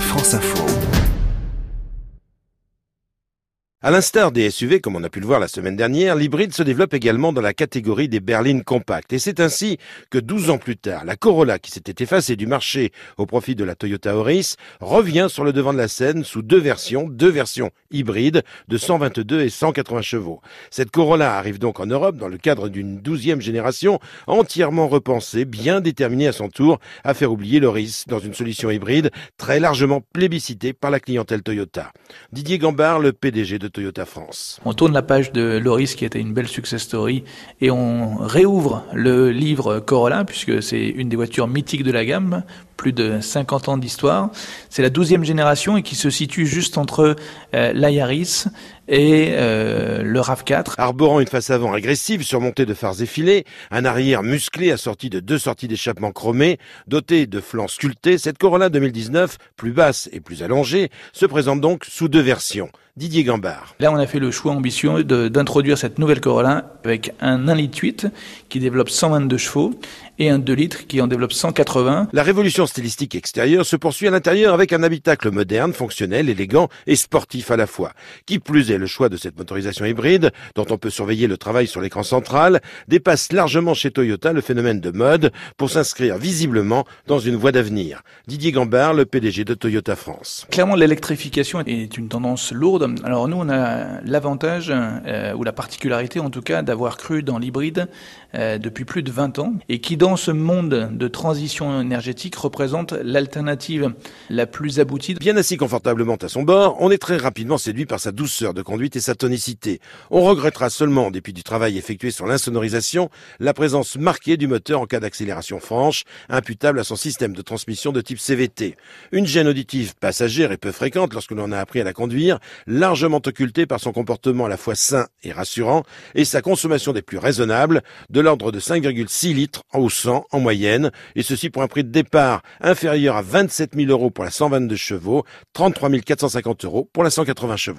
France Info. À l'instar des SUV, comme on a pu le voir la semaine dernière, l'hybride se développe également dans la catégorie des berlines compactes. Et c'est ainsi que 12 ans plus tard, la Corolla, qui s'était effacée du marché au profit de la Toyota Auris, revient sur le devant de la scène sous deux versions, deux versions hybrides de 122 et 180 chevaux. Cette Corolla arrive donc en Europe dans le cadre d'une douzième génération entièrement repensée, bien déterminée à son tour à faire oublier l'Auris dans une solution hybride très largement plébiscitée par la clientèle Toyota. Didier Gambard, le PDG de Toyota France. On tourne la page de Loris qui était une belle success story et on réouvre le livre Corolla puisque c'est une des voitures mythiques de la gamme, plus de 50 ans d'histoire. C'est la douzième génération et qui se situe juste entre euh, l'Ayaris et euh, le RAV4. Arborant une face avant agressive surmontée de phares effilés, un arrière musclé assorti de deux sorties d'échappement chromées, doté de flancs sculptés, cette Corolla 2019, plus basse et plus allongée, se présente donc sous deux versions. Didier Gambard. Là, on a fait le choix ambitieux d'introduire cette nouvelle Corolla avec un 1 litre 8 qui développe 122 chevaux et un 2 litres qui en développe 180. La révolution stylistique extérieure se poursuit à l'intérieur avec un habitacle moderne, fonctionnel, élégant et sportif à la fois. Qui plus est, le choix de cette motorisation hybride, dont on peut surveiller le travail sur l'écran central, dépasse largement chez Toyota le phénomène de mode pour s'inscrire visiblement dans une voie d'avenir. Didier Gambard, le PDG de Toyota France. Clairement, l'électrification est une tendance lourde alors nous, on a l'avantage, euh, ou la particularité en tout cas, d'avoir cru dans l'hybride euh, depuis plus de 20 ans, et qui dans ce monde de transition énergétique représente l'alternative la plus aboutie. Bien assis confortablement à son bord, on est très rapidement séduit par sa douceur de conduite et sa tonicité. On regrettera seulement, depuis du travail effectué sur l'insonorisation, la présence marquée du moteur en cas d'accélération franche, imputable à son système de transmission de type CVT. Une gêne auditive passagère et peu fréquente lorsque l'on a appris à la conduire, largement occulté par son comportement à la fois sain et rassurant et sa consommation des plus raisonnables, de l'ordre de 5,6 litres au 100 en moyenne, et ceci pour un prix de départ inférieur à 27 000 euros pour la 122 chevaux, 33 450 euros pour la 180 chevaux.